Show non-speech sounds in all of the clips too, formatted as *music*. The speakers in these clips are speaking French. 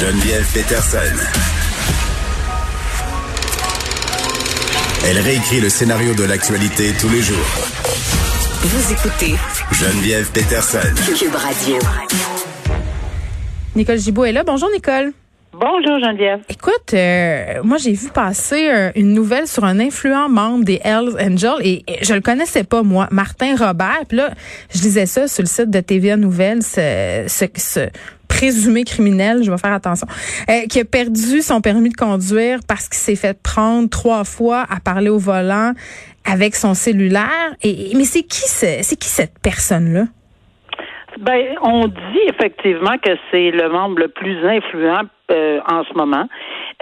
Geneviève Peterson. Elle réécrit le scénario de l'actualité tous les jours. Vous écoutez Geneviève Peterson. Cube Radio. Nicole Gibault est là. Bonjour, Nicole. Bonjour Geneviève. Écoute, euh, moi j'ai vu passer euh, une nouvelle sur un influent membre des Hells Angels et, et je le connaissais pas moi, Martin Robert. Puis là, je lisais ça sur le site de TVA Nouvelles, ce, ce, ce présumé criminel, je vais faire attention, euh, qui a perdu son permis de conduire parce qu'il s'est fait prendre trois fois à parler au volant avec son cellulaire. Et mais c'est qui ce- c'est qui cette personne là Ben, on dit effectivement que c'est le membre le plus influent euh, en ce moment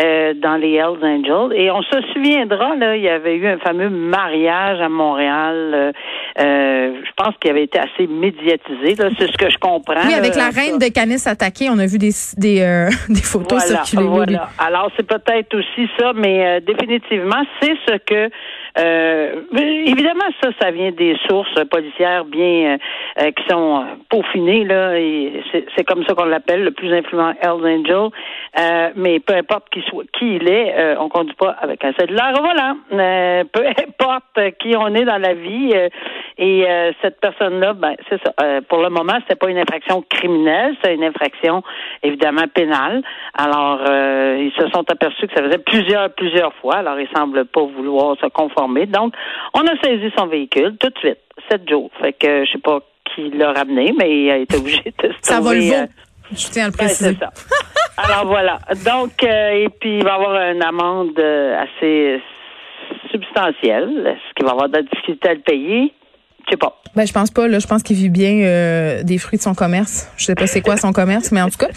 euh, dans les Hells Angels. Et on se souviendra, là, il y avait eu un fameux mariage à Montréal. euh, je pense qu'il avait été assez médiatisé. là, C'est ce que je comprends. Oui, avec là, la reine de Canis attaquée, on a vu des des, *laughs* des photos Voilà, circuler. Alors c'est peut-être aussi ça, mais définitivement c'est ce que évidemment ça, ça vient des sources policières bien qui sont peaufinées là. et C'est c'est comme ça qu'on l'appelle, le plus influent Hells Angel. Euh, mais peu importe qui soit qui il est, euh, on conduit pas avec un cellulaire au volant. Euh, peu *laughs* importe qui on est dans la vie. euh, et euh, cette personne-là, ben c'est ça. Euh, pour le moment, c'était pas une infraction criminelle, c'est une infraction évidemment pénale. Alors, euh, ils se sont aperçus que ça faisait plusieurs, plusieurs fois. Alors, ils semblent pas vouloir se conformer. Donc, on a saisi son véhicule tout de suite, sept jours. Fait que je sais pas qui l'a ramené, mais il a été obligé de se Ça va le euh, Je tiens à le ben, préciser. c'est ça. *laughs* Alors voilà. Donc, euh, et puis il va y avoir une amende euh, assez substantielle. Est-ce qu'il va avoir de la difficulté à le payer? Je sais pas. Ben, je pense pas. Là, je pense qu'il vit bien euh, des fruits de son commerce. Je sais pas c'est quoi son commerce, mais en tout cas,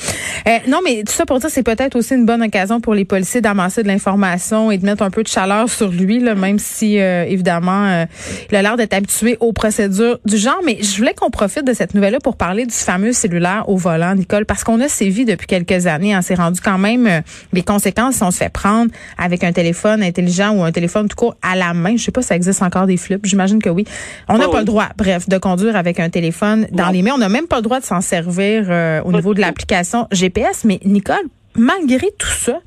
Euh, non, mais tout ça pour dire, c'est peut-être aussi une bonne occasion pour les policiers d'amasser de l'information et de mettre un peu de chaleur sur lui, là, même si euh, évidemment, euh, il a l'air d'être habitué aux procédures du genre. Mais je voulais qu'on profite de cette nouvelle-là pour parler du fameux cellulaire au volant, Nicole, parce qu'on a sévi depuis quelques années. On s'est rendu quand même euh, les conséquences si on se fait prendre avec un téléphone intelligent ou un téléphone tout court à la main. Je sais pas si ça existe encore des flips. J'imagine que oui. On Oh, pas le droit, bref, de conduire avec un téléphone dans Non. les mains. On n'a même pas le droit de s'en servir euh, au Pas niveau de l'application GPS. Mais Nicole, malgré tout ça,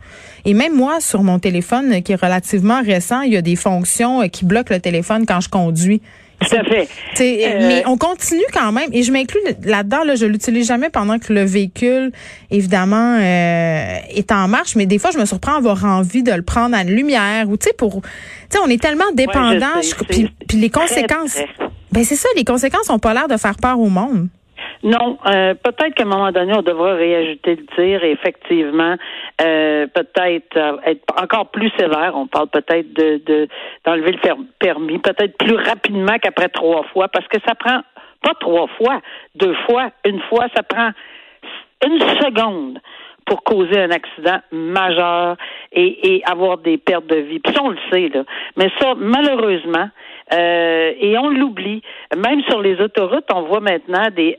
et même moi, sur mon téléphone qui est relativement récent, il y a des fonctions euh, qui bloquent le téléphone quand je conduis. Tout à fait. Euh, mais on continue quand même, et je m'inclus là-dedans. Là, je l'utilise jamais pendant que le véhicule, évidemment, euh, est en marche. Mais des fois, je me surprends à avoir envie de le prendre à la lumière ou tu sais pour, tu sais, on est tellement dépendant. c'est puis, les très, conséquences, très. Ben c'est ça, les conséquences ont pas l'air de faire peur au monde. Non, euh, peut-être qu'à un moment donné, on devra réajouter le tir et effectivement, euh, peut-être euh, être encore plus sévère. On parle peut-être de de- d'enlever le permis, peut-être plus rapidement qu'après trois fois, parce que ça prend pas trois fois, deux fois, une fois, ça prend une seconde pour causer un accident majeur et, et avoir des pertes de vie. Puis ça, on le sait, là. Mais ça, malheureusement, euh, et on l'oublie, même sur les autoroutes, on voit maintenant des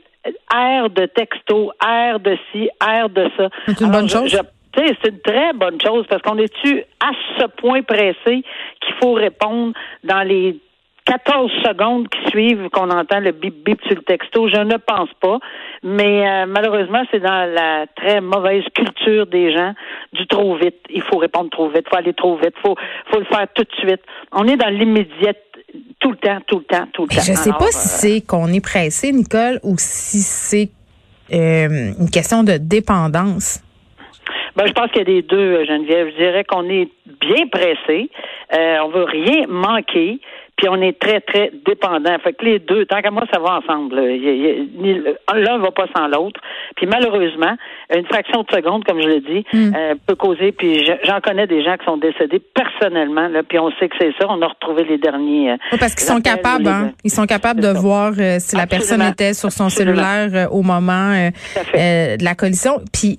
aires de texto, aires de ci, aires de ça. C'est une Alors, bonne je- chose. je- tu sais, c'est une très bonne chose parce qu'on est-tu à ce point pressé qu'il faut répondre dans les 14 secondes qui suivent qu'on entend le bip bip sur le texto, je ne pense pas. Mais euh, malheureusement, c'est dans la très mauvaise culture des gens du trop vite. Il faut répondre trop vite, il faut aller trop vite, faut faut le faire tout de suite. On est dans l'immédiat tout le temps, tout le temps, tout le Mais temps. je sais Alors, pas euh, si c'est qu'on est pressé, Nicole, ou si c'est euh, une question de dépendance. Ben, je pense qu'il y a des deux, euh, Geneviève. Je dirais qu'on est bien pressé. Euh, on veut rien manquer. Puis on est très, très dépendant. Fait que les deux, tant qu'à moi, ça va ensemble. L'un va pas sans l'autre. Puis malheureusement, une fraction de seconde, comme je le dis, Hmm. euh, peut causer. Puis je- j'en connais des gens qui sont décédés personnellement. Là, puis on sait que c'est ça. On a retrouvé les derniers. euh, Oui, parce qu'ils sont capables, les- hein. Ils sont capables de ça. voir euh, si la personne était sur son Absolument. cellulaire euh, au moment de la collision. Puis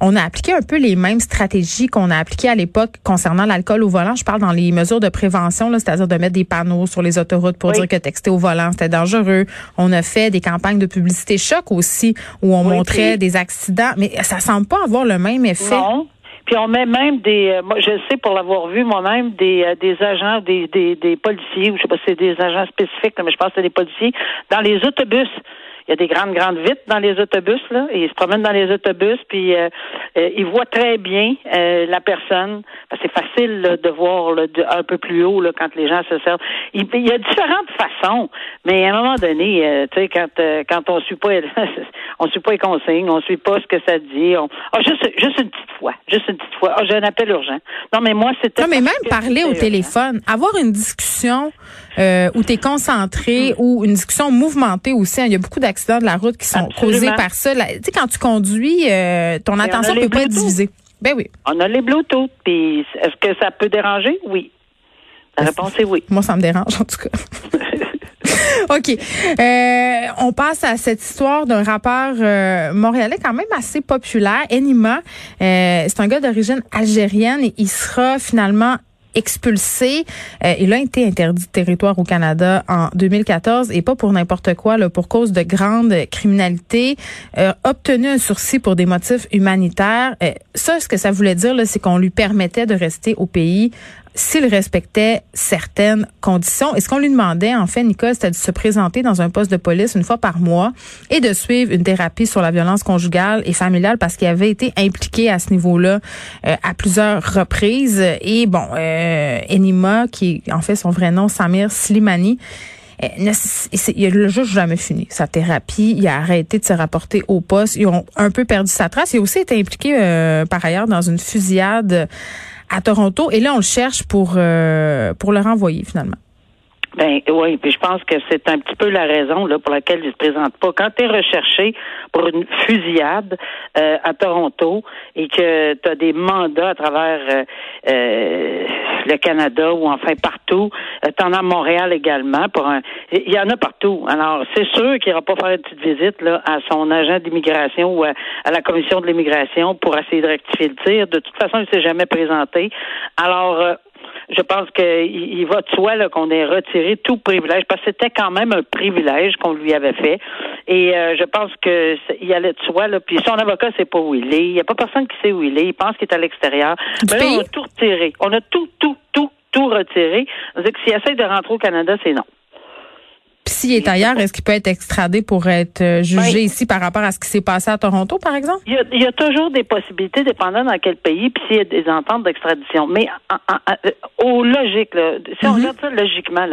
on a appliqué un peu les mêmes stratégies qu'on a appliquées à l'époque concernant l'alcool au volant. Je parle dans les mesures de prévention, c'est-à-dire de mettre des panneaux sur les autoroutes pour Oui. dire que texter au volant c'était dangereux. On a fait des campagnes de publicité choc aussi où on Oui, montrait puis- des accidents, mais ça semble pas avoir le même effet. Non. Puis on met même des, euh, moi je sais pour l'avoir vu moi-même des, euh, des agents, des, des, des policiers, ou je sais pas si c'est des agents spécifiques, mais je pense que c'est des policiers dans les autobus il y a des grandes, grandes vitres dans les autobus, là, et ils se promènent dans les autobus, puis euh, euh, ils voient très bien la personne. C'est facile de voir un peu plus haut là, quand les gens se servent. Il, y a différentes façons, mais à un moment donné, tu sais, quand quand on suit pas *laughs* on suit pas les consignes, on suit pas ce que ça dit. On, oh, juste, juste une petite fois, juste une petite fois. Oh, j'ai un appel urgent. Non, mais moi, c'était. Non, mais même parler au téléphone, avoir une discussion euh, où tu es concentré mm. ou une discussion mouvementée aussi. Hein. Il y a beaucoup d'accidents de la route qui sont causés par ça. Tu sais, quand tu conduis, euh, ton attention peut pas être divisée. Ben oui. On a les Bluetooth. Puis, est-ce que ça peut déranger? Oui. La réponse est oui. Moi, ça me dérange, en tout cas. *laughs* OK. Euh, on passe à cette histoire d'un rappeur euh, montréalais quand même assez populaire, Enima. Euh, c'est un gars d'origine algérienne et il sera finalement expulsé. il a été interdit de territoire au Canada en 2014 et pas pour n'importe quoi, là, pour cause de grande criminalité. obtenu un sursis pour des motifs humanitaires. ça, ce que ça voulait dire, c'est qu'on lui permettait de rester au pays s'il respectait certaines conditions. Et ce qu'on lui demandait, en fait, Nicole, c'était de se présenter dans un poste de police une fois par mois et de suivre une thérapie sur la violence conjugale et familiale parce qu'il avait été impliqué à ce niveau-là euh, à plusieurs reprises. Et bon, euh, Enima, qui en fait son vrai nom, Samir Slimani, euh, il a juge jamais fini sa thérapie. Il a arrêté de se rapporter au poste. Ils ont un peu perdu sa trace. Il a aussi été impliqué par ailleurs dans une fusillade à Toronto. Et là, on le cherche pour, euh, pour le renvoyer finalement. Ben oui, puis je pense que c'est un petit peu la raison là pour laquelle il se présente pas. Quand tu es recherché pour une fusillade euh, à Toronto et que tu as des mandats à travers euh, euh, le Canada ou enfin partout, tu en as à Montréal également pour un il y en a partout. Alors, c'est sûr qu'il n'ira pas faire une petite visite là à son agent d'immigration ou à, la commission de l'immigration pour essayer de rectifier le tir. De toute façon, il s'est jamais présenté. Alors je pense qu'il il va de soi qu'on ait retiré tout privilège, parce que c'était quand même un privilège qu'on lui avait fait. Et euh, je pense qu'il allait de soi. Là, puis son avocat sait pas où il est. Il n'y a pas personne qui sait où il est. Il pense qu'il est à l'extérieur. Mais là, on a tout retiré. On a tout, tout, tout, tout retiré. C'est que s'il essaie de rentrer au Canada, c'est non. S'il est ailleurs, est-ce qu'il peut être extradé pour être euh, jugé ben, ici par rapport à ce qui s'est passé à Toronto, par exemple? Il y, a, toujours des possibilités, dépendant dans quel pays, puis s'il y a des ententes d'extradition. Mais euh, au logique, là, si on mhm. regarde ça logiquement,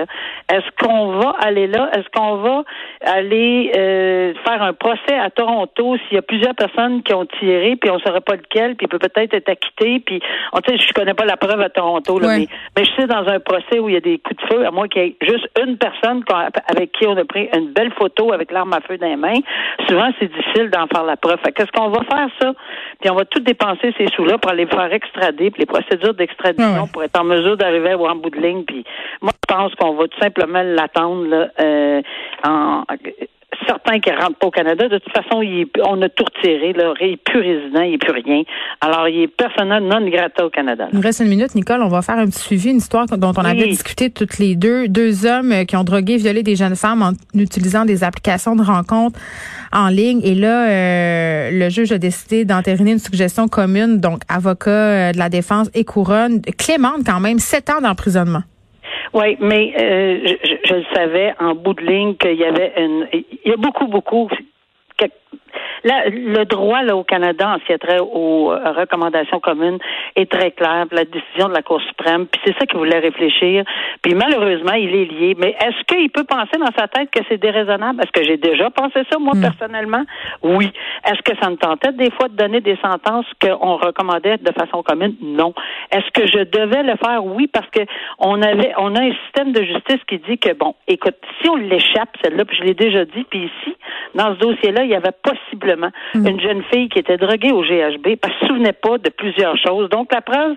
est-ce qu'on va aller là? Est-ce qu'on va aller euh, faire un procès à Toronto s'il y a plusieurs personnes qui ont tiré, puis on ne saurait pas lequel, puis il peut peut-être être acquitté, puis on sait, je connais pas la preuve à Toronto, là, mais, mais, je sais dans un procès où il y a des coups de feu, à moins qu'il y ait juste une personne avec avec on a pris une belle photo avec l'arme à feu dans les mains, souvent c'est difficile d'en faire la preuve. Qu'est-ce qu'on va faire ça? Puis on va tout dépenser ces sous-là pour aller faire extrader, puis les procédures d'extradition pour être en mesure d'arriver en bout de ligne. Puis moi, je pense qu'on va tout simplement l'attendre là, euh, en certains qui ne rentrent pas au Canada. De toute façon, il on a tout retiré. Là. Il n'est plus résident, il n'est plus rien. Alors, il est personnel non grata au Canada. Il nous reste une minute, Nicole. On va faire un petit suivi, une histoire dont on avait discuté toutes les deux. Deux hommes euh, qui ont drogué, violé des jeunes femmes en utilisant des applications de rencontres en ligne. Et là, euh, le juge a décidé d'entériner une suggestion commune, donc avocat euh, de la défense et couronne. Clémente, quand même, sept ans d'emprisonnement. Oui, mais euh, je, je, le savais en bout de ligne qu'il y avait une. Il y a beaucoup, beaucoup le droit là, au Canada en ce qui a trait aux euh, recommandations communes est très clair. La décision de la Cour suprême, puis c'est ça qu'il voulait réfléchir. Puis malheureusement, il est lié. Mais est-ce qu'il peut penser dans sa tête que c'est déraisonnable? Est-ce que j'ai déjà pensé ça, moi, hmm. personnellement? Oui. Est-ce que ça me tentait des fois de donner des sentences qu'on recommandait de façon commune? Non. Est-ce que je devais le faire? Oui, parce que on avait, on a un système de justice qui dit que, bon, écoute, si on l'échappe, celle-là, puis je l'ai déjà dit, puis ici, dans ce dossier-là, il y avait possiblement mm. une jeune fille qui était droguée au GHB parce qu'elle ne se souvenait pas de plusieurs choses. Donc, la preuve,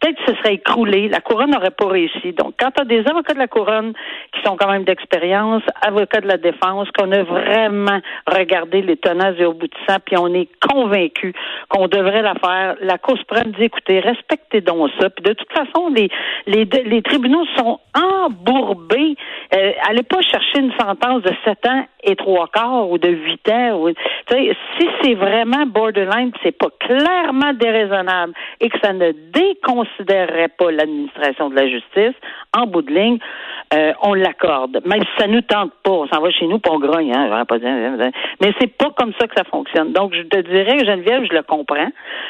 peut-être se serait écroulée. La couronne n'aurait pas réussi. Donc, quand tu as des avocats de la couronne qui sont quand même d'expérience, avocats de la défense, qu'on a vraiment regardé les tenaces et au bout de sang, puis on est convaincu qu'on devrait la faire, la Cour suprême dit, écoutez, respectez donc ça. Puis de toute façon, les, les, les tribunaux sont embourbés. Euh, allez pas chercher une sentence de sept ans et trois quarts ou de huit ans. Si c'est vraiment borderline, c'est pas clairement déraisonnable et que ça ne déconsidérerait pas l'administration de la justice, en bout de ligne, euh, on l'accorde. Même si ça nous tente pas, on s'en va chez nous pour on grogne, hein, pas mais c'est pas comme ça que ça fonctionne. Donc, je te dirais, Geneviève, je le comprends,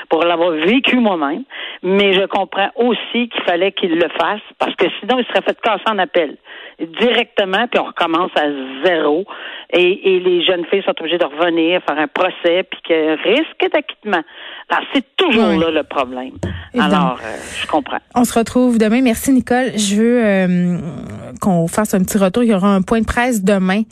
pour l'avoir vécu moi-même, mais je comprends aussi qu'il fallait qu'il le fasse, parce que sinon, il serait fait casser en appel directement, puis on recommence à zéro. Et, les jeunes filles sont obligées de revenir, faire un procès, puis qu'il risque d'acquittement. Alors, c'est toujours là le problème. Alors, euh, je comprends. On se retrouve demain. Merci, Nicole. Je veux euh, qu'on fasse un petit retour. Il y aura un point de presse demain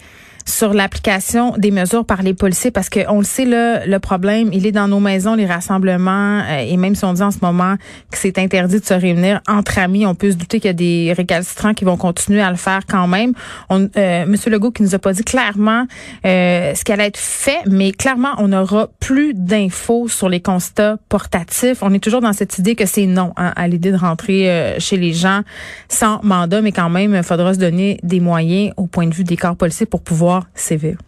sur l'application des mesures par les policiers parce que on le sait là, le problème, il est dans nos maisons, les rassemblements euh, et même si on dit en ce moment que c'est interdit de se réunir entre amis, on peut se douter qu'il y a des récalcitrants qui vont continuer à le faire quand même. On, euh, Monsieur Legault qui nous a pas dit clairement euh, ce qui allait être fait, mais clairement on n'aura plus d'infos sur les constats portatifs. On est toujours dans cette idée que c'est non hein, à l'idée de rentrer euh, chez les gens sans mandat, mais quand même il faudra se donner des moyens au point de vue des corps policiers pour pouvoir sévère.